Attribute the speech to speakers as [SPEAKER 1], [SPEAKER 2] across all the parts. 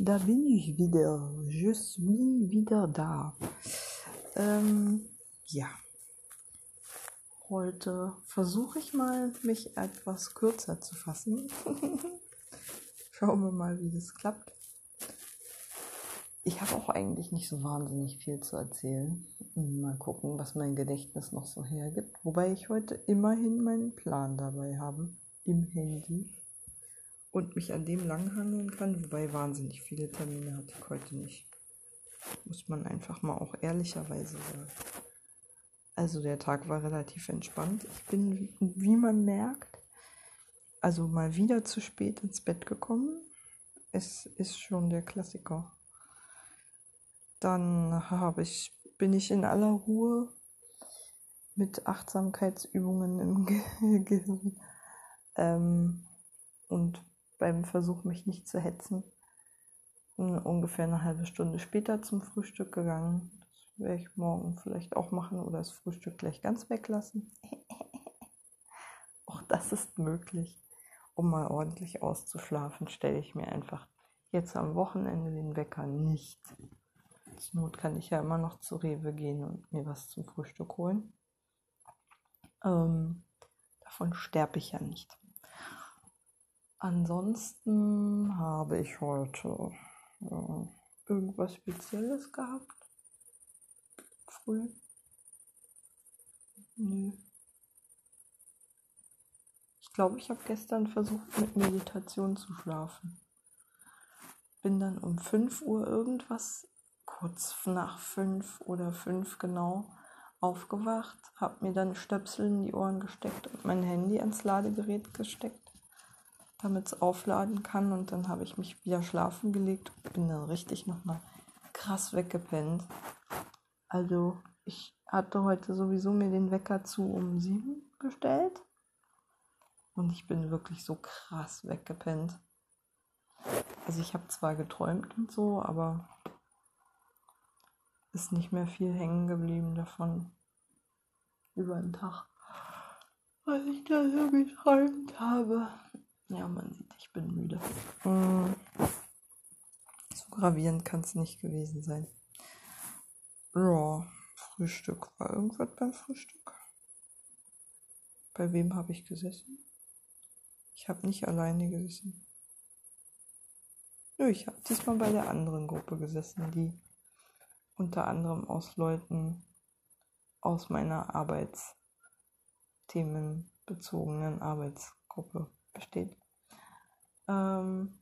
[SPEAKER 1] Da bin ich wieder. Je suis wieder da. Ähm, ja. Heute versuche ich mal, mich etwas kürzer zu fassen. Schauen wir mal, wie das klappt. Ich habe auch eigentlich nicht so wahnsinnig viel zu erzählen. Mal gucken, was mein Gedächtnis noch so hergibt. Wobei ich heute immerhin meinen Plan dabei habe im Handy und mich an dem langhangeln kann. Wobei wahnsinnig viele Termine hatte ich heute nicht. Muss man einfach mal auch ehrlicherweise sagen. Also der Tag war relativ entspannt. Ich bin, wie man merkt, also mal wieder zu spät ins Bett gekommen. Es ist schon der Klassiker. Dann habe ich, bin ich in aller Ruhe mit Achtsamkeitsübungen im Ge Gehirn ähm, und beim Versuch, mich nicht zu hetzen, ungefähr eine halbe Stunde später zum Frühstück gegangen. Das werde ich morgen vielleicht auch machen oder das Frühstück gleich ganz weglassen. auch das ist möglich. Um mal ordentlich auszuschlafen, stelle ich mir einfach jetzt am Wochenende den Wecker nicht. Zur Not kann ich ja immer noch zu Rewe gehen und mir was zum Frühstück holen. Ähm, davon sterbe ich ja nicht. Ansonsten habe ich heute äh, irgendwas Spezielles gehabt. Früh. Nö. Ich glaube, ich habe gestern versucht, mit Meditation zu schlafen. Bin dann um 5 Uhr irgendwas, kurz nach 5 oder 5 genau, aufgewacht, habe mir dann Stöpsel in die Ohren gesteckt und mein Handy ans Ladegerät gesteckt damit es aufladen kann. Und dann habe ich mich wieder schlafen gelegt und bin dann richtig nochmal krass weggepennt. Also ich hatte heute sowieso mir den Wecker zu um sieben gestellt. Und ich bin wirklich so krass weggepennt. Also ich habe zwar geträumt und so, aber ist nicht mehr viel hängen geblieben davon über den Tag, was ich da so geträumt habe. Ja, man sieht, ich bin müde. Hm. So gravierend kann es nicht gewesen sein. Ja, Frühstück. War irgendwas beim Frühstück? Bei wem habe ich gesessen? Ich habe nicht alleine gesessen. Nö, ich habe diesmal bei der anderen Gruppe gesessen, die unter anderem aus Leuten aus meiner arbeitsthemenbezogenen Arbeitsgruppe besteht. Ähm,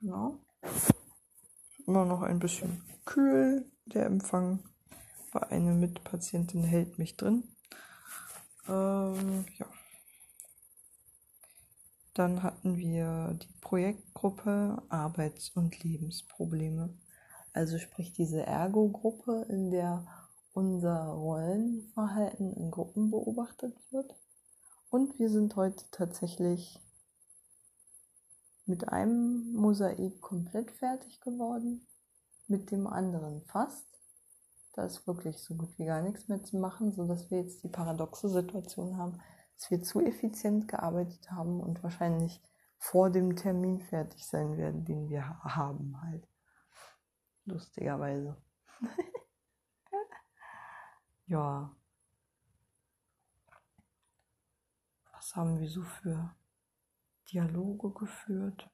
[SPEAKER 1] genau. Immer noch ein bisschen kühl. Der Empfang bei einer Mitpatientin hält mich drin. Ähm, ja. Dann hatten wir die Projektgruppe Arbeits- und Lebensprobleme. Also sprich diese Ergo-Gruppe, in der unser Rollenverhalten in Gruppen beobachtet wird. Und wir sind heute tatsächlich mit einem Mosaik komplett fertig geworden, mit dem anderen fast. Da ist wirklich so gut wie gar nichts mehr zu machen, sodass wir jetzt die paradoxe Situation haben, dass wir zu effizient gearbeitet haben und wahrscheinlich vor dem Termin fertig sein werden, den wir haben halt. Lustigerweise. ja. Was haben wir so für Dialoge geführt.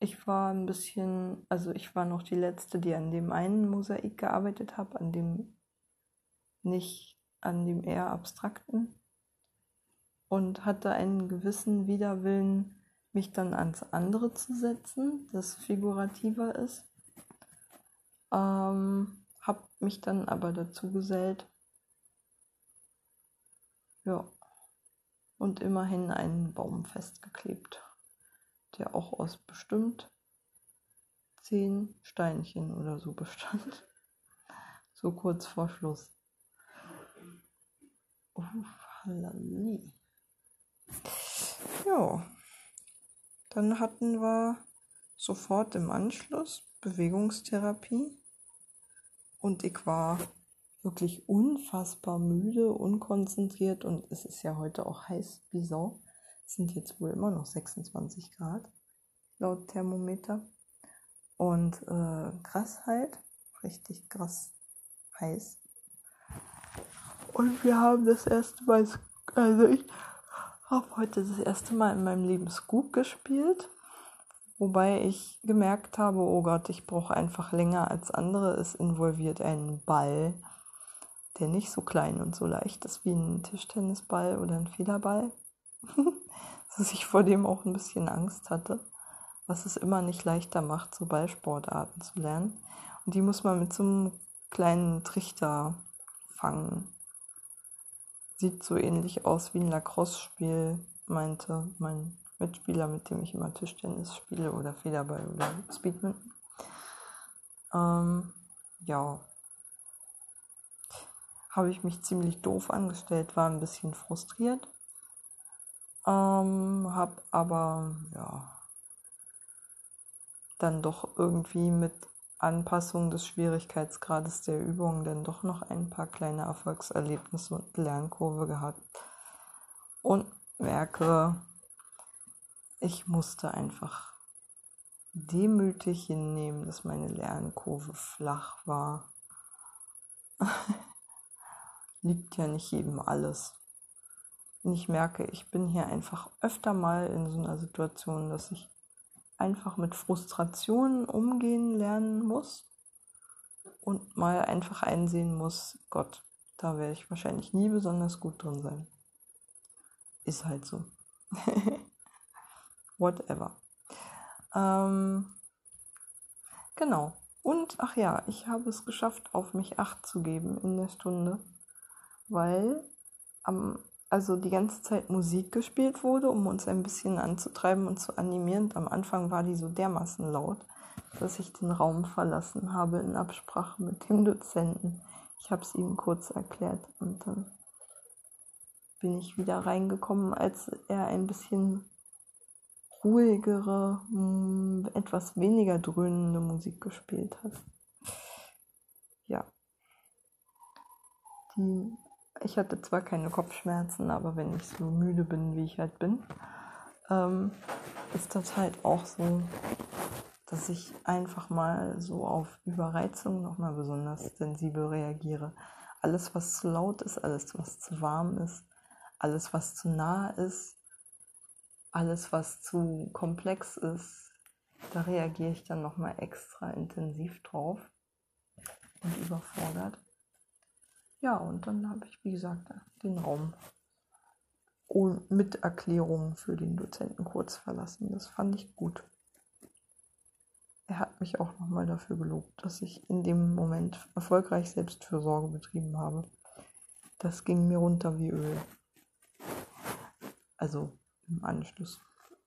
[SPEAKER 1] Ich war ein bisschen, also ich war noch die letzte, die an dem einen Mosaik gearbeitet habe, an dem nicht, an dem eher abstrakten und hatte einen gewissen Widerwillen, mich dann ans andere zu setzen, das figurativer ist. Ähm, hab mich dann aber dazu gesellt. Ja und immerhin einen Baum festgeklebt, der auch aus bestimmt zehn Steinchen oder so bestand. So kurz vor Schluss. Oh, halali. Ja, dann hatten wir sofort im Anschluss Bewegungstherapie und ich war wirklich unfassbar müde, unkonzentriert und es ist ja heute auch heiß wie Sau. Es sind jetzt wohl immer noch 26 Grad. laut Thermometer. Und äh, krass halt, richtig krass heiß. Und wir haben das erste Mal, also ich habe heute das erste Mal in meinem Leben Scoop gespielt. Wobei ich gemerkt habe, oh Gott, ich brauche einfach länger als andere. Es involviert einen Ball, der nicht so klein und so leicht ist wie ein Tischtennisball oder ein Federball. Dass ich vor dem auch ein bisschen Angst hatte. Was es immer nicht leichter macht, so Ballsportarten zu lernen. Und die muss man mit so einem kleinen Trichter fangen. Sieht so ähnlich aus wie ein Lacrosse-Spiel, meinte mein Mitspieler, mit dem ich immer Tischtennis spiele oder Federball oder Speedminton. Ähm, ja. Habe ich mich ziemlich doof angestellt, war ein bisschen frustriert. Ähm, hab aber, ja, dann doch irgendwie mit Anpassung des Schwierigkeitsgrades der Übung dann doch noch ein paar kleine Erfolgserlebnisse und Lernkurve gehabt. Und merke, ich musste einfach demütig hinnehmen, dass meine Lernkurve flach war. Liegt ja nicht jedem alles. Und ich merke, ich bin hier einfach öfter mal in so einer Situation, dass ich einfach mit Frustrationen umgehen lernen muss und mal einfach einsehen muss, Gott, da werde ich wahrscheinlich nie besonders gut drin sein. Ist halt so. whatever. Ähm, genau. Und ach ja, ich habe es geschafft, auf mich acht zu geben in der Stunde, weil am, also die ganze Zeit Musik gespielt wurde, um uns ein bisschen anzutreiben und zu animieren. Und am Anfang war die so dermaßen laut, dass ich den Raum verlassen habe in Absprache mit dem Dozenten. Ich habe es ihm kurz erklärt und dann bin ich wieder reingekommen, als er ein bisschen ruhigere, hm, etwas weniger dröhnende Musik gespielt hat. Ja. Die, ich hatte zwar keine Kopfschmerzen, aber wenn ich so müde bin, wie ich halt bin, ähm, ist das halt auch so, dass ich einfach mal so auf Überreizung nochmal besonders sensibel reagiere. Alles, was zu laut ist, alles, was zu warm ist, alles, was zu nah ist, alles, was zu komplex ist, da reagiere ich dann nochmal extra intensiv drauf und überfordert. Ja, und dann habe ich, wie gesagt, den Raum mit Erklärungen für den Dozenten kurz verlassen. Das fand ich gut. Er hat mich auch nochmal dafür gelobt, dass ich in dem Moment erfolgreich Selbstfürsorge betrieben habe. Das ging mir runter wie Öl. Also im Anschluss.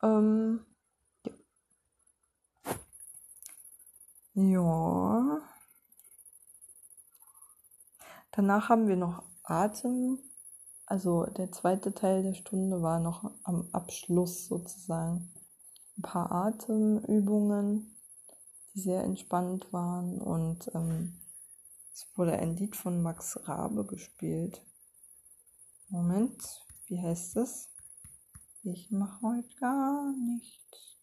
[SPEAKER 1] Ähm, ja. ja. Danach haben wir noch Atem. Also der zweite Teil der Stunde war noch am Abschluss sozusagen. Ein paar Atemübungen, die sehr entspannt waren und ähm, es wurde ein Lied von Max Rabe gespielt. Moment, wie heißt es? Ich mache heute gar nichts.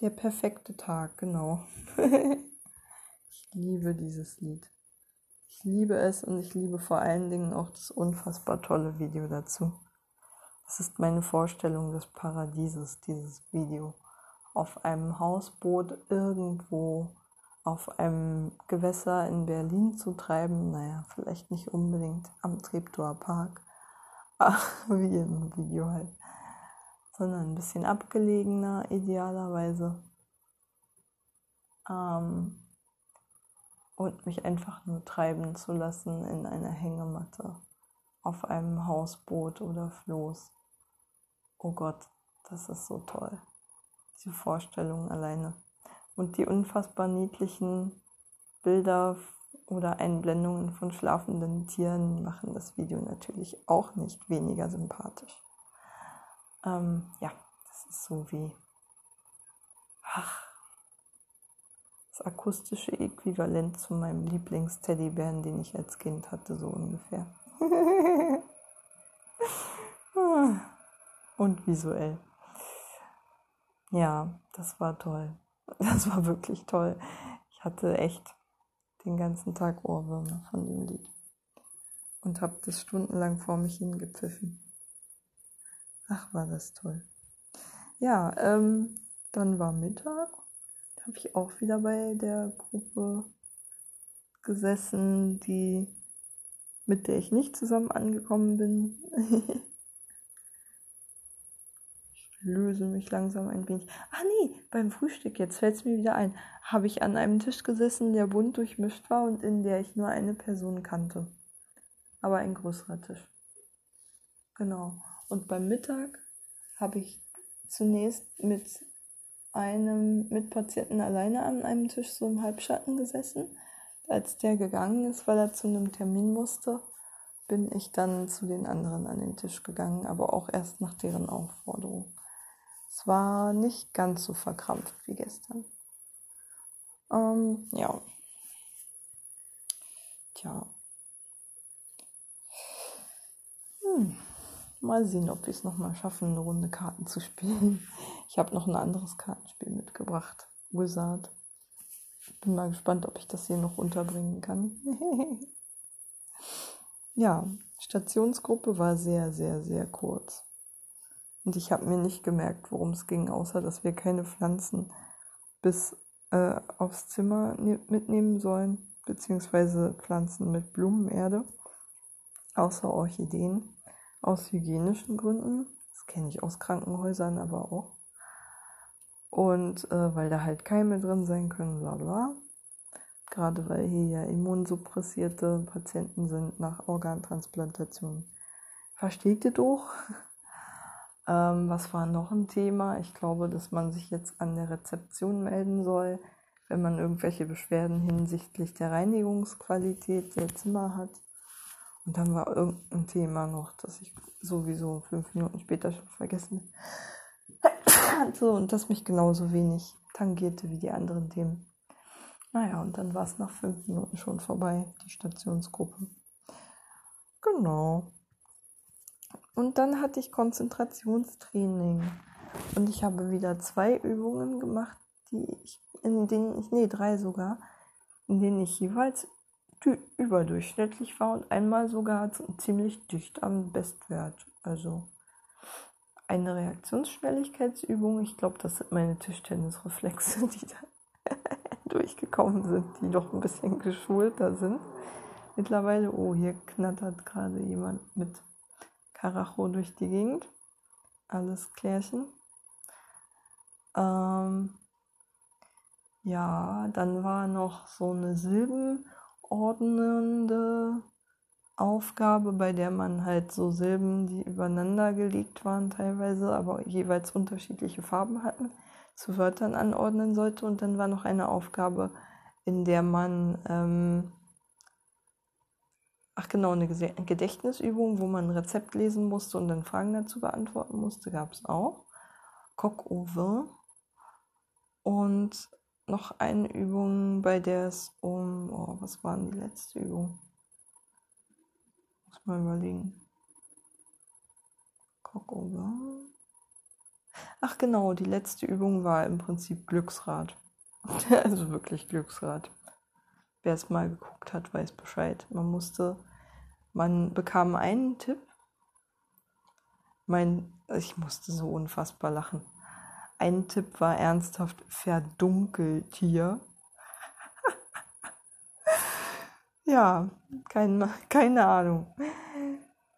[SPEAKER 1] Der perfekte Tag, genau. ich liebe dieses Lied. Ich liebe es und ich liebe vor allen Dingen auch das unfassbar tolle Video dazu. Das ist meine Vorstellung des Paradieses, dieses Video. Auf einem Hausboot irgendwo auf einem Gewässer in Berlin zu treiben. Naja, vielleicht nicht unbedingt am Treptower Park, wie im Video halt sondern ein bisschen abgelegener idealerweise. Ähm, und mich einfach nur treiben zu lassen in einer Hängematte, auf einem Hausboot oder Floß. Oh Gott, das ist so toll. Diese Vorstellung alleine. Und die unfassbar niedlichen Bilder oder Einblendungen von schlafenden Tieren machen das Video natürlich auch nicht weniger sympathisch. Ähm, ja, das ist so wie ach, das akustische Äquivalent zu meinem Lieblingsteddybären, den ich als Kind hatte, so ungefähr. Und visuell. ja, das war toll. Das war wirklich toll. Ich hatte echt den ganzen Tag Ohrwürmer von dem Lied und habe das stundenlang vor mich hingepfiffen. Ach, war das toll. Ja, ähm, dann war Mittag. Habe ich auch wieder bei der Gruppe gesessen, die mit der ich nicht zusammen angekommen bin. ich löse mich langsam ein wenig. Ah nee, beim Frühstück, jetzt fällt es mir wieder ein, habe ich an einem Tisch gesessen, der bunt durchmischt war und in der ich nur eine Person kannte. Aber ein größerer Tisch. Genau. Und beim Mittag habe ich zunächst mit einem Mitpatienten alleine an einem Tisch so im Halbschatten gesessen als der gegangen ist, weil er zu einem Termin musste, bin ich dann zu den anderen an den Tisch gegangen, aber auch erst nach deren Aufforderung. Es war nicht ganz so verkrampft wie gestern. Ähm, ja. Tja. Hm. Mal sehen, ob wir es nochmal schaffen, eine Runde Karten zu spielen. Ich habe noch ein anderes Kartenspiel mitgebracht. Wizard. Bin mal gespannt, ob ich das hier noch unterbringen kann. ja, Stationsgruppe war sehr, sehr, sehr kurz. Und ich habe mir nicht gemerkt, worum es ging, außer dass wir keine Pflanzen bis äh, aufs Zimmer ne mitnehmen sollen, beziehungsweise Pflanzen mit Blumenerde, außer Orchideen, aus hygienischen Gründen. Das kenne ich aus Krankenhäusern aber auch und äh, weil da halt Keime drin sein können, bla bla. Gerade weil hier ja immunsuppressierte Patienten sind nach Organtransplantation. Versteht ihr doch? ähm, was war noch ein Thema? Ich glaube, dass man sich jetzt an der Rezeption melden soll, wenn man irgendwelche Beschwerden hinsichtlich der Reinigungsqualität der Zimmer hat. Und dann war irgendein Thema noch, das ich sowieso fünf Minuten später schon vergessen kannte und das mich genauso wenig tangierte wie die anderen Themen. Naja, und dann war es nach fünf Minuten schon vorbei, die Stationsgruppe. Genau. Und dann hatte ich Konzentrationstraining. Und ich habe wieder zwei Übungen gemacht, die ich, in denen ich, nee, drei sogar, in denen ich jeweils überdurchschnittlich war und einmal sogar ziemlich dicht am Bestwert. Also eine Reaktionsschnelligkeitsübung. Ich glaube, das sind meine Tischtennisreflexe, die da durchgekommen sind, die doch ein bisschen geschulter sind. Mittlerweile, oh, hier knattert gerade jemand mit Karacho durch die Gegend. Alles klärchen. Ähm, ja, dann war noch so eine silbenordnende Aufgabe, bei der man halt so Silben, die übereinander gelegt waren teilweise, aber jeweils unterschiedliche Farben hatten, zu Wörtern anordnen sollte. Und dann war noch eine Aufgabe, in der man, ähm, ach genau, eine Gedächtnisübung, wo man ein Rezept lesen musste und dann Fragen dazu beantworten musste, gab es auch. Coq au vin. Und noch eine Übung, bei der es um, oh, was war denn die letzte Übung? Muss mal überlegen. Cockover. Ach genau, die letzte Übung war im Prinzip Glücksrad. also wirklich Glücksrad. Wer es mal geguckt hat, weiß Bescheid. Man musste, man bekam einen Tipp. Mein, ich musste so unfassbar lachen. Ein Tipp war ernsthaft Verdunkeltier. Ja, kein, keine Ahnung,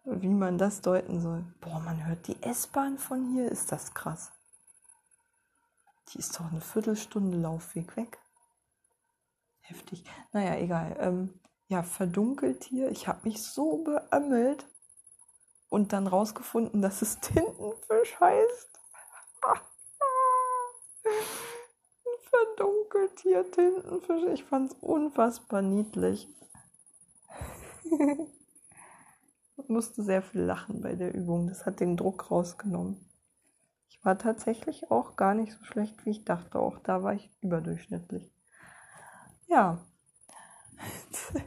[SPEAKER 1] wie man das deuten soll. Boah, man hört die S-Bahn von hier, ist das krass. Die ist doch eine Viertelstunde Laufweg weg. Heftig. Naja, egal. Ähm, ja, verdunkelt hier. Ich habe mich so beömmelt und dann rausgefunden, dass es Tintenfisch heißt. Verdunkelt hier Tintenfisch. Ich fand es unfassbar niedlich. Ich musste sehr viel lachen bei der Übung. Das hat den Druck rausgenommen. Ich war tatsächlich auch gar nicht so schlecht, wie ich dachte. Auch da war ich überdurchschnittlich. Ja.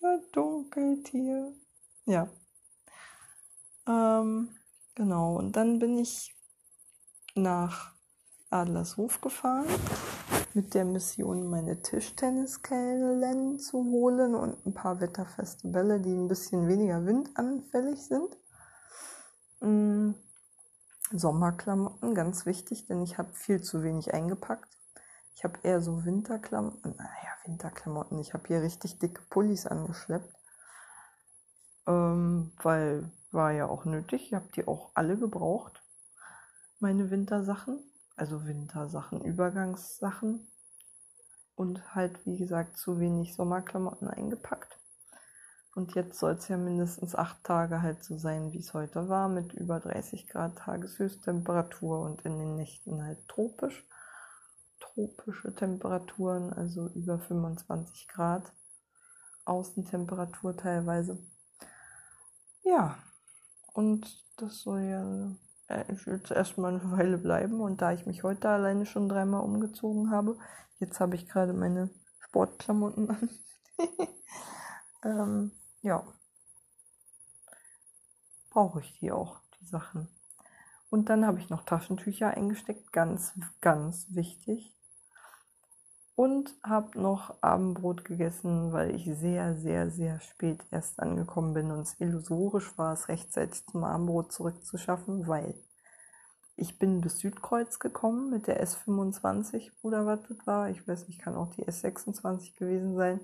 [SPEAKER 1] Verdunkelt hier. Ja. Ähm, Genau, und dann bin ich nach Adlershof gefahren mit der Mission, meine Tischtenniskellen zu holen und ein paar wetterfeste Bälle, die ein bisschen weniger windanfällig sind. Mm, Sommerklamotten, ganz wichtig, denn ich habe viel zu wenig eingepackt. Ich habe eher so Winterklamotten, naja, Winterklamotten. Ich habe hier richtig dicke Pullis angeschleppt, ähm, weil war ja auch nötig. Ich habe die auch alle gebraucht, meine Wintersachen also Wintersachen, Übergangssachen und halt, wie gesagt, zu wenig Sommerklamotten eingepackt. Und jetzt soll es ja mindestens acht Tage halt so sein, wie es heute war, mit über 30 Grad Tageshöchsttemperatur und in den Nächten halt tropisch. Tropische Temperaturen, also über 25 Grad Außentemperatur teilweise. Ja, und das soll ja äh, ich will jetzt erstmal eine Weile bleiben und da ich mich heute alleine schon dreimal umgezogen habe, jetzt habe ich gerade meine Sportklamotten an. ähm, ja. Brauche ich die auch, die Sachen. Und dann habe ich noch Taschentücher eingesteckt, ganz, ganz wichtig. Und habe noch Abendbrot gegessen, weil ich sehr, sehr, sehr spät erst angekommen bin und es illusorisch war, es rechtzeitig zum Abendbrot zurückzuschaffen, weil ich bin bis Südkreuz gekommen mit der S25 oder was das war. Ich weiß nicht, kann auch die S26 gewesen sein.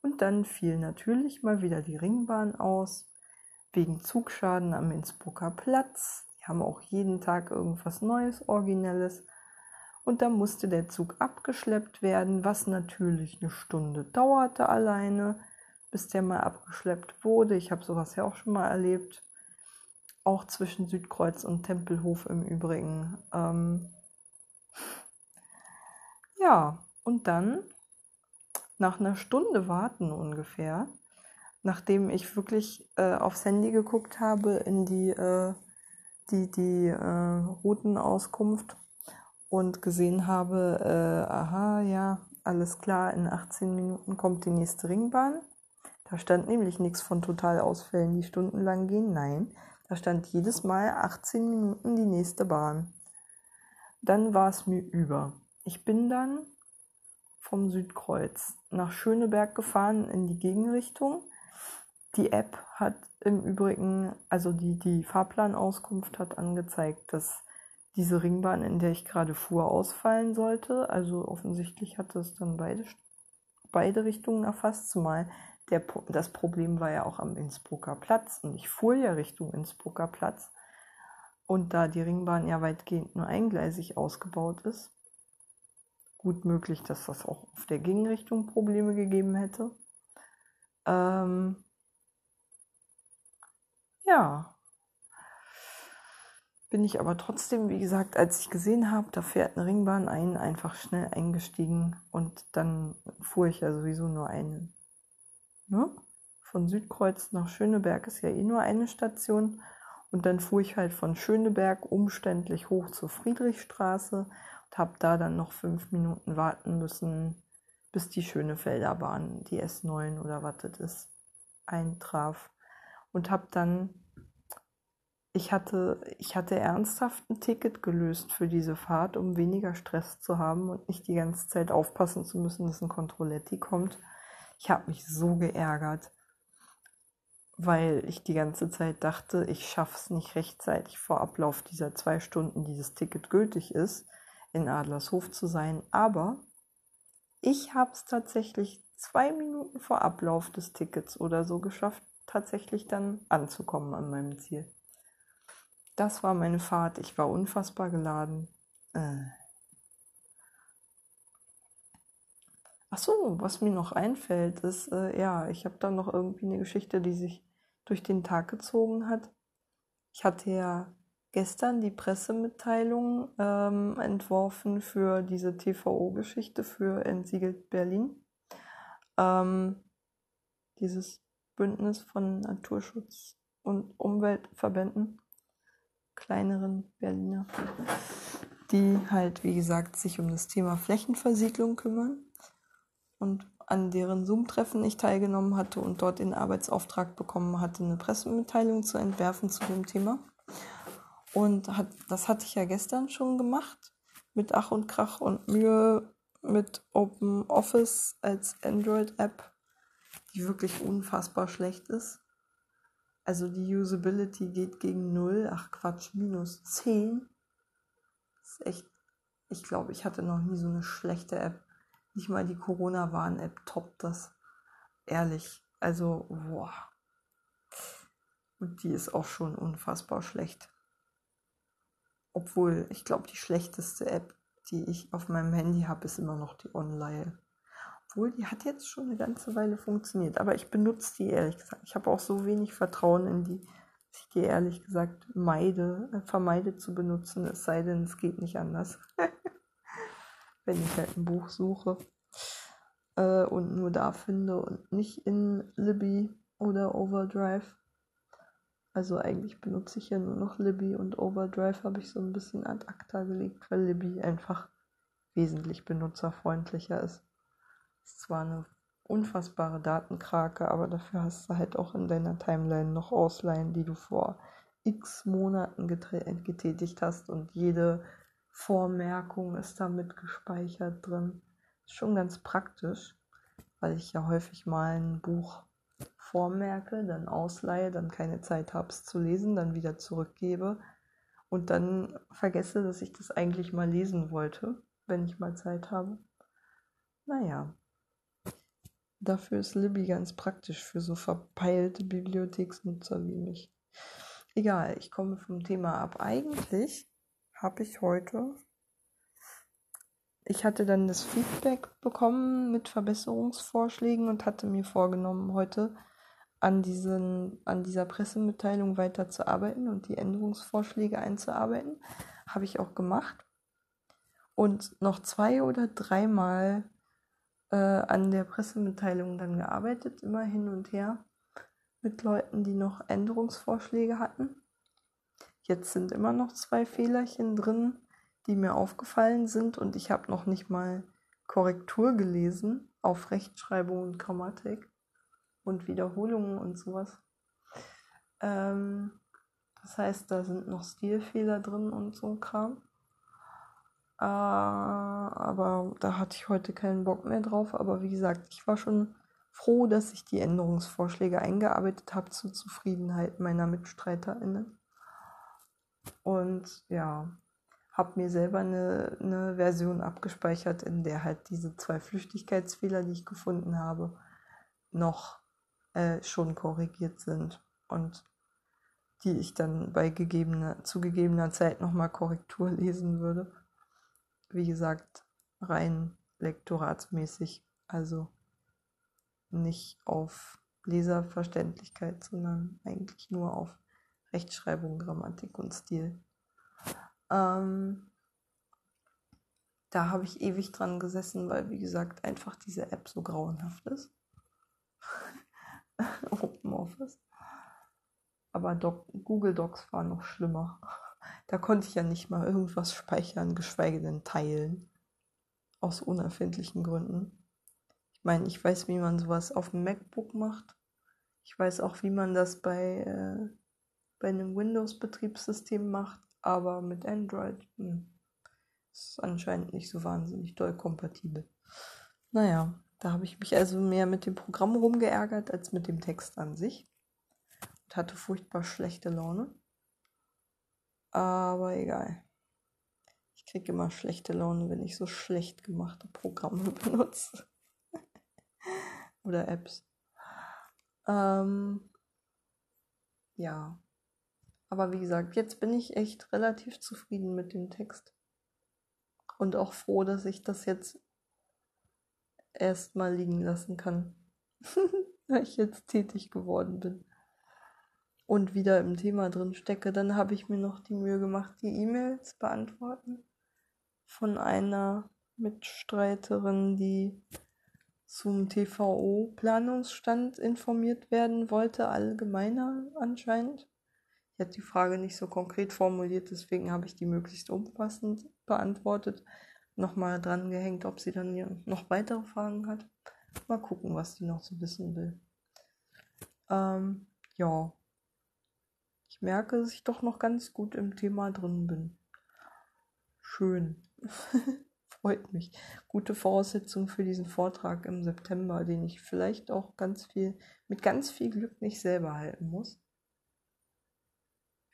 [SPEAKER 1] Und dann fiel natürlich mal wieder die Ringbahn aus, wegen Zugschaden am Innsbrucker Platz. Die haben auch jeden Tag irgendwas Neues, Originelles. Und da musste der Zug abgeschleppt werden, was natürlich eine Stunde dauerte alleine, bis der mal abgeschleppt wurde. Ich habe sowas ja auch schon mal erlebt. Auch zwischen Südkreuz und Tempelhof im Übrigen. Ähm ja, und dann, nach einer Stunde warten ungefähr, nachdem ich wirklich äh, aufs Handy geguckt habe in die, äh, die, die äh, Routenauskunft und gesehen habe, äh, aha, ja, alles klar, in 18 Minuten kommt die nächste Ringbahn. Da stand nämlich nichts von Totalausfällen, die stundenlang gehen. Nein, da stand jedes Mal 18 Minuten die nächste Bahn. Dann war es mir über. Ich bin dann vom Südkreuz nach Schöneberg gefahren in die Gegenrichtung. Die App hat im Übrigen, also die, die Fahrplanauskunft hat angezeigt, dass diese Ringbahn, in der ich gerade fuhr, ausfallen sollte. Also offensichtlich hatte es dann beide, beide Richtungen erfasst, zumal der, das Problem war ja auch am Innsbrucker Platz und ich fuhr ja Richtung Innsbrucker Platz. Und da die Ringbahn ja weitgehend nur eingleisig ausgebaut ist, gut möglich, dass das auch auf der Gegenrichtung Probleme gegeben hätte. Ähm, ja, bin ich aber trotzdem, wie gesagt, als ich gesehen habe, da fährt eine Ringbahn ein, einfach schnell eingestiegen und dann fuhr ich ja sowieso nur eine. Ne? Von Südkreuz nach Schöneberg ist ja eh nur eine Station und dann fuhr ich halt von Schöneberg umständlich hoch zur Friedrichstraße und habe da dann noch fünf Minuten warten müssen, bis die Schönefelder Bahn, die S9 oder was das ist, eintraf und habe dann ich hatte, ich hatte ernsthaft ein Ticket gelöst für diese Fahrt, um weniger Stress zu haben und nicht die ganze Zeit aufpassen zu müssen, dass ein Controletti kommt. Ich habe mich so geärgert, weil ich die ganze Zeit dachte, ich schaff's nicht rechtzeitig vor Ablauf dieser zwei Stunden, die das Ticket gültig ist, in Adlershof zu sein. Aber ich habe es tatsächlich zwei Minuten vor Ablauf des Tickets oder so geschafft, tatsächlich dann anzukommen an meinem Ziel. Das war meine Fahrt. Ich war unfassbar geladen. Äh. Ach so, was mir noch einfällt, ist, äh, ja, ich habe da noch irgendwie eine Geschichte, die sich durch den Tag gezogen hat. Ich hatte ja gestern die Pressemitteilung ähm, entworfen für diese TVO-Geschichte für Entsiegelt Berlin. Ähm, dieses Bündnis von Naturschutz und Umweltverbänden kleineren Berliner, die halt, wie gesagt, sich um das Thema Flächenversiegelung kümmern und an deren Zoom-Treffen ich teilgenommen hatte und dort den Arbeitsauftrag bekommen hatte, eine Pressemitteilung zu entwerfen zu dem Thema. Und hat, das hatte ich ja gestern schon gemacht. Mit Ach und Krach und Mühe mit Open Office als Android-App, die wirklich unfassbar schlecht ist. Also die Usability geht gegen 0. Ach Quatsch, minus 10. Das ist echt. Ich glaube, ich hatte noch nie so eine schlechte App. Nicht mal die Corona-Warn-App toppt das. Ehrlich. Also, boah. Und die ist auch schon unfassbar schlecht. Obwohl, ich glaube, die schlechteste App, die ich auf meinem Handy habe, ist immer noch die Online. Obwohl, die hat jetzt schon eine ganze Weile funktioniert. Aber ich benutze die ehrlich gesagt. Ich habe auch so wenig Vertrauen in die, dass ich die ehrlich gesagt meide, äh, vermeide zu benutzen, es sei denn, es geht nicht anders. Wenn ich halt ein Buch suche äh, und nur da finde und nicht in Libby oder Overdrive. Also eigentlich benutze ich ja nur noch Libby und Overdrive habe ich so ein bisschen ad acta gelegt, weil Libby einfach wesentlich benutzerfreundlicher ist. Ist zwar eine unfassbare Datenkrake, aber dafür hast du halt auch in deiner Timeline noch Ausleihen, die du vor x Monaten getätigt hast und jede Vormerkung ist damit gespeichert drin. Ist schon ganz praktisch, weil ich ja häufig mal ein Buch vormerke, dann ausleihe, dann keine Zeit habe es zu lesen, dann wieder zurückgebe und dann vergesse, dass ich das eigentlich mal lesen wollte, wenn ich mal Zeit habe. Naja, dafür ist Libby ganz praktisch für so verpeilte Bibliotheksnutzer wie mich. Egal, ich komme vom Thema ab. Eigentlich habe ich heute ich hatte dann das Feedback bekommen mit Verbesserungsvorschlägen und hatte mir vorgenommen, heute an, diesen, an dieser Pressemitteilung weiterzuarbeiten und die Änderungsvorschläge einzuarbeiten. Habe ich auch gemacht. Und noch zwei oder dreimal äh, an der Pressemitteilung dann gearbeitet, immer hin und her mit Leuten, die noch Änderungsvorschläge hatten. Jetzt sind immer noch zwei Fehlerchen drin die mir aufgefallen sind und ich habe noch nicht mal Korrektur gelesen auf Rechtschreibung und Grammatik und Wiederholungen und sowas. Ähm, das heißt, da sind noch Stilfehler drin und so Kram. Äh, aber da hatte ich heute keinen Bock mehr drauf. Aber wie gesagt, ich war schon froh, dass ich die Änderungsvorschläge eingearbeitet habe zur Zufriedenheit meiner MitstreiterInnen. Und ja, habe mir selber eine, eine Version abgespeichert, in der halt diese zwei Flüchtigkeitsfehler, die ich gefunden habe, noch äh, schon korrigiert sind und die ich dann bei gegebener, zu gegebener Zeit nochmal Korrektur lesen würde. Wie gesagt, rein lektoratsmäßig, also nicht auf Leserverständlichkeit, sondern eigentlich nur auf Rechtschreibung, Grammatik und Stil. Ähm, da habe ich ewig dran gesessen, weil, wie gesagt, einfach diese App so grauenhaft ist. Open Office. Aber Doc Google Docs war noch schlimmer. Da konnte ich ja nicht mal irgendwas speichern, geschweige denn teilen. Aus unerfindlichen Gründen. Ich meine, ich weiß, wie man sowas auf dem MacBook macht. Ich weiß auch, wie man das bei, äh, bei einem Windows-Betriebssystem macht aber mit Android hm, ist anscheinend nicht so wahnsinnig doll kompatibel. Naja, da habe ich mich also mehr mit dem Programm rumgeärgert als mit dem Text an sich und hatte furchtbar schlechte Laune. Aber egal. Ich kriege immer schlechte Laune, wenn ich so schlecht gemachte Programme benutze. Oder Apps. Ähm, ja. Aber wie gesagt, jetzt bin ich echt relativ zufrieden mit dem Text. Und auch froh, dass ich das jetzt erstmal liegen lassen kann. Weil ich jetzt tätig geworden bin. Und wieder im Thema drin stecke. Dann habe ich mir noch die Mühe gemacht, die E-Mails beantworten. Von einer Mitstreiterin, die zum TVO-Planungsstand informiert werden wollte, allgemeiner anscheinend. Ich hatte die Frage nicht so konkret formuliert, deswegen habe ich die möglichst umfassend beantwortet. Nochmal dran gehängt, ob sie dann hier noch weitere Fragen hat. Mal gucken, was sie noch so wissen will. Ähm, ja. Merke, dass ich doch noch ganz gut im Thema drin bin. Schön. Freut mich. Gute Voraussetzung für diesen Vortrag im September, den ich vielleicht auch ganz viel, mit ganz viel Glück nicht selber halten muss.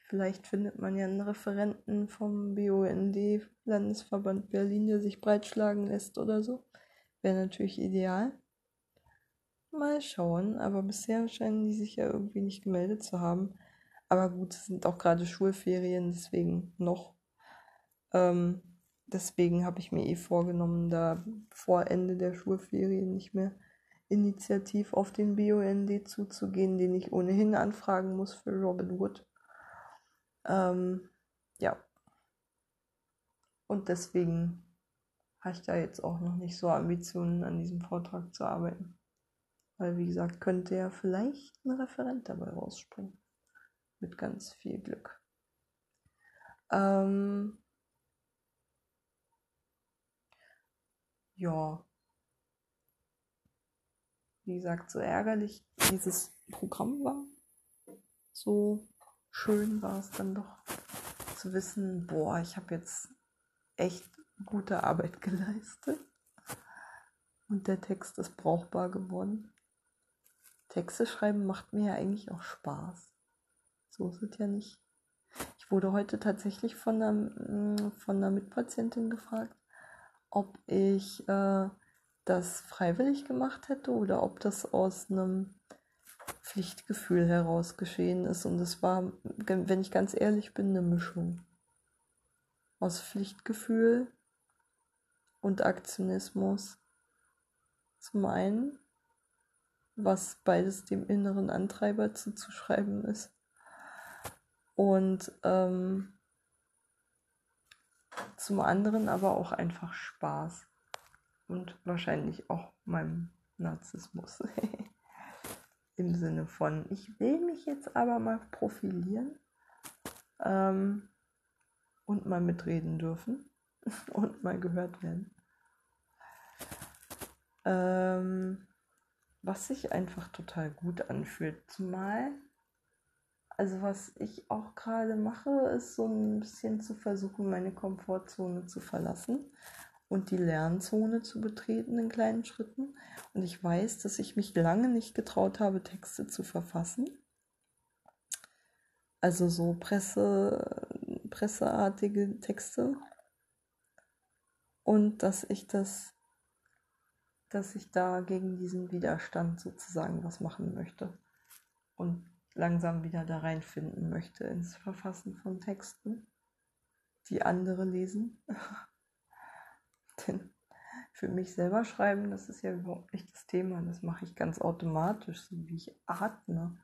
[SPEAKER 1] Vielleicht findet man ja einen Referenten vom BUND, Landesverband Berlin, der sich breitschlagen lässt oder so. Wäre natürlich ideal. Mal schauen, aber bisher scheinen die sich ja irgendwie nicht gemeldet zu haben. Aber gut, es sind auch gerade Schulferien, deswegen noch. Ähm, deswegen habe ich mir eh vorgenommen, da vor Ende der Schulferien nicht mehr initiativ auf den BUND zuzugehen, den ich ohnehin anfragen muss für Robin Wood. Ähm, ja. Und deswegen habe ich da jetzt auch noch nicht so Ambitionen, an diesem Vortrag zu arbeiten. Weil, wie gesagt, könnte ja vielleicht ein Referent dabei rausspringen. Mit ganz viel Glück. Ähm, ja. Wie gesagt, so ärgerlich dieses Programm war. So schön war es dann doch zu wissen, boah, ich habe jetzt echt gute Arbeit geleistet. Und der Text ist brauchbar geworden. Texte schreiben macht mir ja eigentlich auch Spaß. So ist es ja nicht. Ich wurde heute tatsächlich von einer, mm, von einer Mitpatientin gefragt, ob ich äh, das freiwillig gemacht hätte oder ob das aus einem Pflichtgefühl heraus geschehen ist. Und es war, wenn ich ganz ehrlich bin, eine Mischung aus Pflichtgefühl und Aktionismus. Zum einen was beides dem inneren Antreiber zuzuschreiben ist. Und ähm, zum anderen aber auch einfach Spaß und wahrscheinlich auch meinem Narzissmus. Im Sinne von, ich will mich jetzt aber mal profilieren ähm, und mal mitreden dürfen und mal gehört werden. Ähm, was sich einfach total gut anfühlt. Zumal, also was ich auch gerade mache, ist so ein bisschen zu versuchen, meine Komfortzone zu verlassen und die Lernzone zu betreten in kleinen Schritten. Und ich weiß, dass ich mich lange nicht getraut habe, Texte zu verfassen. Also so Presse, presseartige Texte. Und dass ich das dass ich da gegen diesen Widerstand sozusagen was machen möchte und langsam wieder da reinfinden möchte ins Verfassen von Texten, die andere lesen. Denn für mich selber schreiben, das ist ja überhaupt nicht das Thema. Das mache ich ganz automatisch, so wie ich atme.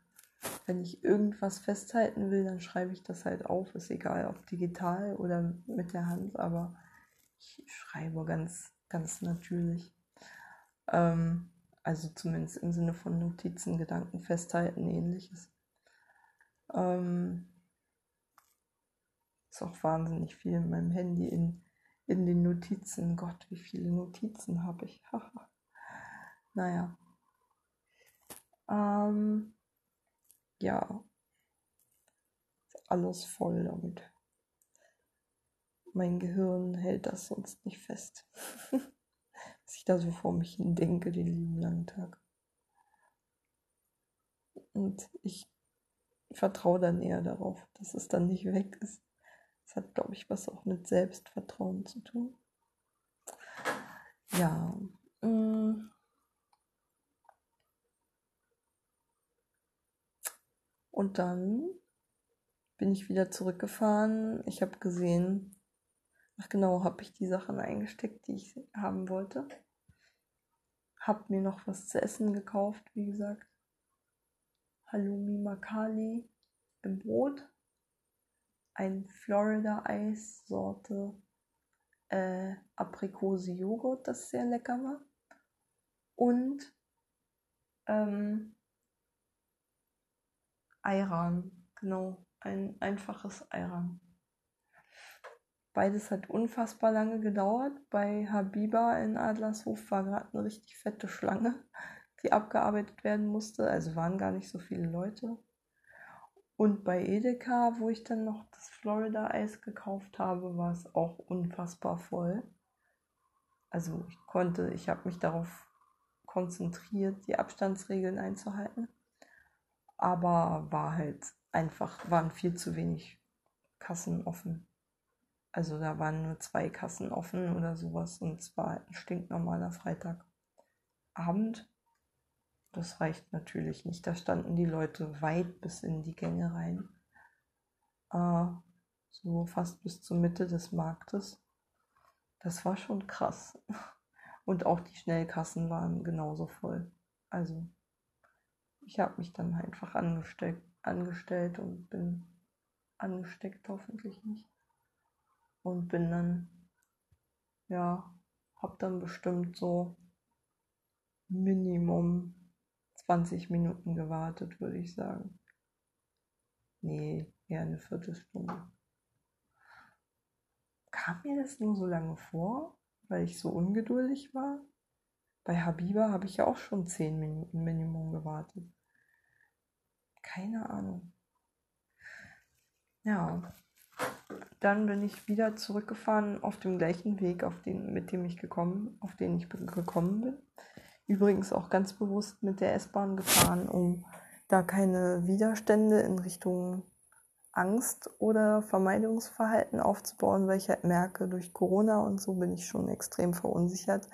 [SPEAKER 1] Wenn ich irgendwas festhalten will, dann schreibe ich das halt auf. Ist egal, ob digital oder mit der Hand, aber ich schreibe ganz, ganz natürlich. Ähm, also zumindest im Sinne von Notizen, Gedanken festhalten, ähnliches. Ähm, ist auch wahnsinnig viel in meinem Handy in, in den Notizen. Gott, wie viele Notizen habe ich. naja. Ähm, ja. Alles voll damit. Mein Gehirn hält das sonst nicht fest. dass ich da so vor mich hin denke, den lieben langen Tag. Und ich vertraue dann eher darauf, dass es dann nicht weg ist. Das hat, glaube ich, was auch mit Selbstvertrauen zu tun. Ja. Mm. Und dann bin ich wieder zurückgefahren. Ich habe gesehen, Ach genau, habe ich die Sachen eingesteckt, die ich haben wollte. Hab mir noch was zu essen gekauft, wie gesagt. Halloumi Makali im Brot. Ein Florida Eis Sorte äh, Aprikose Joghurt, das sehr lecker war. Und ähm, Ayran, genau, ein einfaches Ayran. Beides hat unfassbar lange gedauert. Bei Habiba in Adlershof war gerade eine richtig fette Schlange, die abgearbeitet werden musste. Also waren gar nicht so viele Leute. Und bei Edeka, wo ich dann noch das Florida-Eis gekauft habe, war es auch unfassbar voll. Also ich konnte, ich habe mich darauf konzentriert, die Abstandsregeln einzuhalten. Aber war halt einfach, waren viel zu wenig Kassen offen. Also da waren nur zwei Kassen offen oder sowas und es war halt ein stinknormaler Freitagabend. Das reicht natürlich nicht. Da standen die Leute weit bis in die Gänge rein. Äh, so fast bis zur Mitte des Marktes. Das war schon krass. Und auch die Schnellkassen waren genauso voll. Also ich habe mich dann einfach angestellt, angestellt und bin angesteckt, hoffentlich nicht. Und bin dann, ja, hab dann bestimmt so Minimum 20 Minuten gewartet, würde ich sagen. Nee, eher eine Viertelstunde. Kam mir das nur so lange vor, weil ich so ungeduldig war? Bei Habiba habe ich ja auch schon 10 Minuten Minimum gewartet. Keine Ahnung. Ja, dann bin ich wieder zurückgefahren auf dem gleichen Weg, auf den, mit dem ich gekommen, auf den ich gekommen bin. Übrigens auch ganz bewusst mit der S-Bahn gefahren, um da keine Widerstände in Richtung Angst oder Vermeidungsverhalten aufzubauen, weil ich halt merke, durch Corona und so bin ich schon extrem verunsichert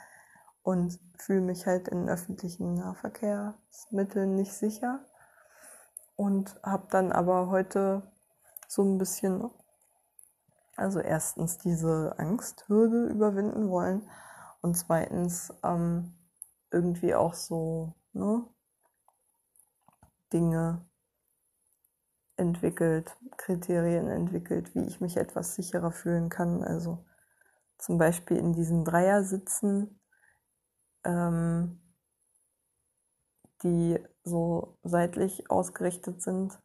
[SPEAKER 1] und fühle mich halt in öffentlichen Nahverkehrsmitteln nicht sicher. Und habe dann aber heute so ein bisschen, also erstens diese Angsthürde überwinden wollen und zweitens ähm, irgendwie auch so ne, Dinge entwickelt, Kriterien entwickelt, wie ich mich etwas sicherer fühlen kann. Also zum Beispiel in diesen Dreiersitzen, ähm, die so seitlich ausgerichtet sind,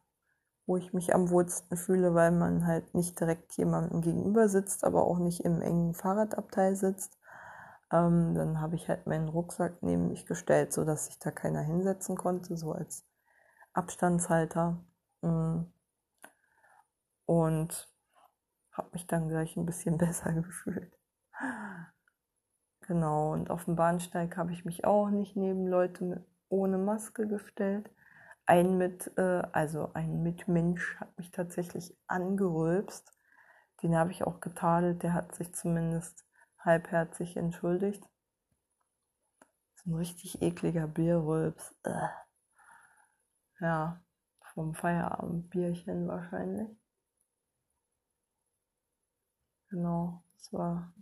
[SPEAKER 1] wo ich mich am wohlsten fühle, weil man halt nicht direkt jemandem gegenüber sitzt, aber auch nicht im engen Fahrradabteil sitzt. Ähm, dann habe ich halt meinen Rucksack neben mich gestellt, sodass sich da keiner hinsetzen konnte, so als Abstandshalter. Mm. Und habe mich dann gleich ein bisschen besser gefühlt. Genau, und auf dem Bahnsteig habe ich mich auch nicht neben Leute mit, ohne Maske gestellt. Ein mit, äh, also ein Mitmensch hat mich tatsächlich angerülpst. Den habe ich auch getadelt, der hat sich zumindest halbherzig entschuldigt. So ein richtig ekliger Bierrülps. Ja, vom Feierabendbierchen wahrscheinlich. Genau, das war,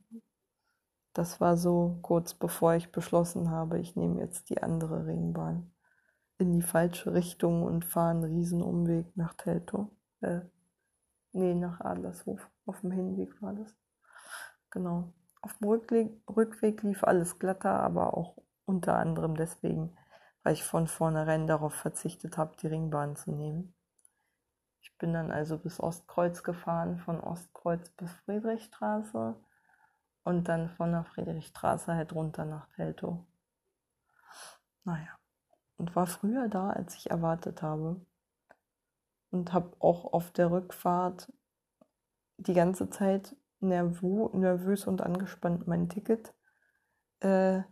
[SPEAKER 1] das war so kurz bevor ich beschlossen habe, ich nehme jetzt die andere Ringbahn in die falsche Richtung und fahre einen Riesenumweg nach Teltow. Äh, nee, nach Adlershof. Auf dem Hinweg war das. Genau. Auf dem Rückweg, lief alles glatter, aber auch unter anderem deswegen, weil ich von vornherein darauf verzichtet habe, die Ringbahn zu nehmen. Ich bin dann also bis Ostkreuz gefahren, von Ostkreuz bis Friedrichstraße und dann von der Friedrichstraße halt runter nach Teltow. Naja, und war früher da, als ich erwartet habe. Und habe auch auf der Rückfahrt die ganze Zeit nervös und angespannt mein Ticket äh,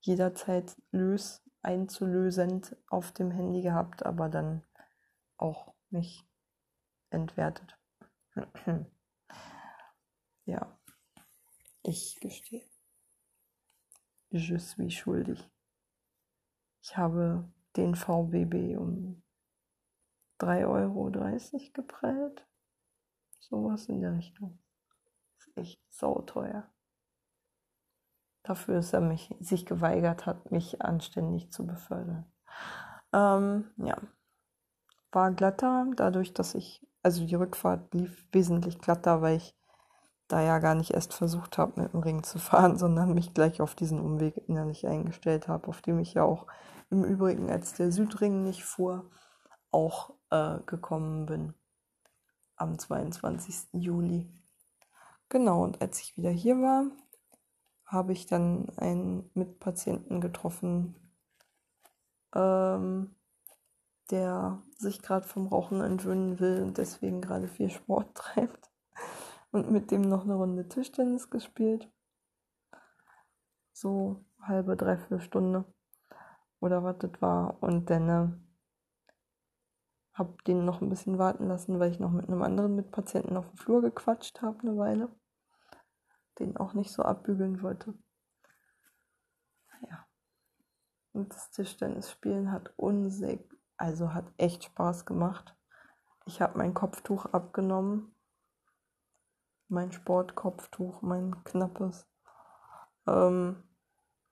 [SPEAKER 1] jederzeit lös einzulösend auf dem Handy gehabt, aber dann auch nicht entwertet. ja, ich gestehe. Je suis schuldig. Ich habe den VBB um 3,30 Euro geprellt. Sowas in der Richtung. Echt sauteuer dafür, dass er mich, sich geweigert hat, mich anständig zu befördern. Ähm, ja, war glatter, dadurch, dass ich, also die Rückfahrt lief wesentlich glatter, weil ich da ja gar nicht erst versucht habe, mit dem Ring zu fahren, sondern mich gleich auf diesen Umweg innerlich eingestellt habe, auf dem ich ja auch im Übrigen, als der Südring nicht fuhr, auch äh, gekommen bin. Am 22. Juli. Genau, und als ich wieder hier war, habe ich dann einen Mitpatienten getroffen, ähm, der sich gerade vom Rauchen entwöhnen will und deswegen gerade viel Sport treibt. Und mit dem noch eine Runde Tischtennis gespielt. So halbe, dreiviertel Stunde. Oder was das war. Und dann äh, habe den noch ein bisschen warten lassen, weil ich noch mit einem anderen Mitpatienten auf dem Flur gequatscht habe eine Weile. Den auch nicht so abbügeln wollte. Ja. Und das Tischtennisspielen hat unsig, also hat echt Spaß gemacht. Ich habe mein Kopftuch abgenommen. Mein Sportkopftuch, mein knappes. Ähm,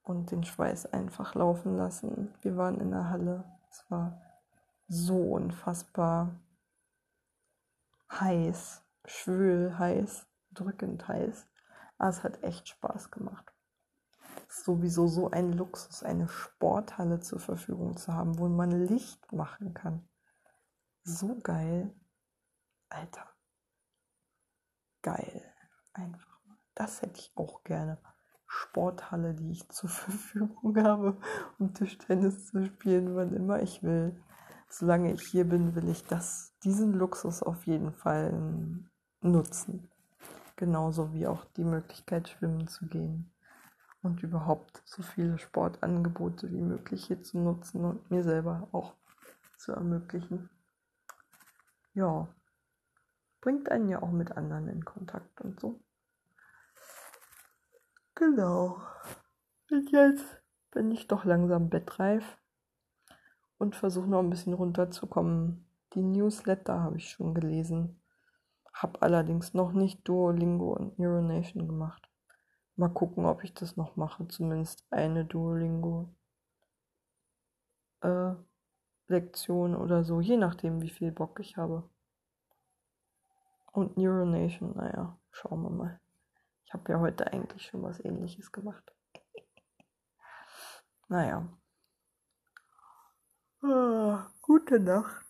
[SPEAKER 1] und den Schweiß einfach laufen lassen. Wir waren in der Halle. Es war so unfassbar heiß, schwül heiß, drückend heiß. Aber es hat echt Spaß gemacht. Sowieso so ein Luxus, eine Sporthalle zur Verfügung zu haben, wo man Licht machen kann. So geil. Alter. Geil. Einfach mal. Das hätte ich auch gerne. Sporthalle, die ich zur Verfügung habe, um Tischtennis zu spielen, wann immer ich will solange ich hier bin, will ich das, diesen Luxus auf jeden Fall nutzen. Genauso wie auch die Möglichkeit, schwimmen zu gehen. Und überhaupt so viele Sportangebote wie möglich hier zu nutzen und mir selber auch zu ermöglichen. Ja, bringt einen ja auch mit anderen in Kontakt und so. Genau. Und jetzt bin ich doch langsam bettreif und versuche noch ein bisschen runterzukommen. Die Newsletter habe ich schon gelesen, habe allerdings noch nicht Duolingo und Neuronation gemacht. Mal gucken, ob ich das noch mache, zumindest eine Duolingo äh, Lektion oder so, je nachdem, wie viel Bock ich habe. Und Neuronation, naja, schauen wir mal. Ich habe ja heute eigentlich schon was ähnliches gemacht. naja. Ah, gute Nacht.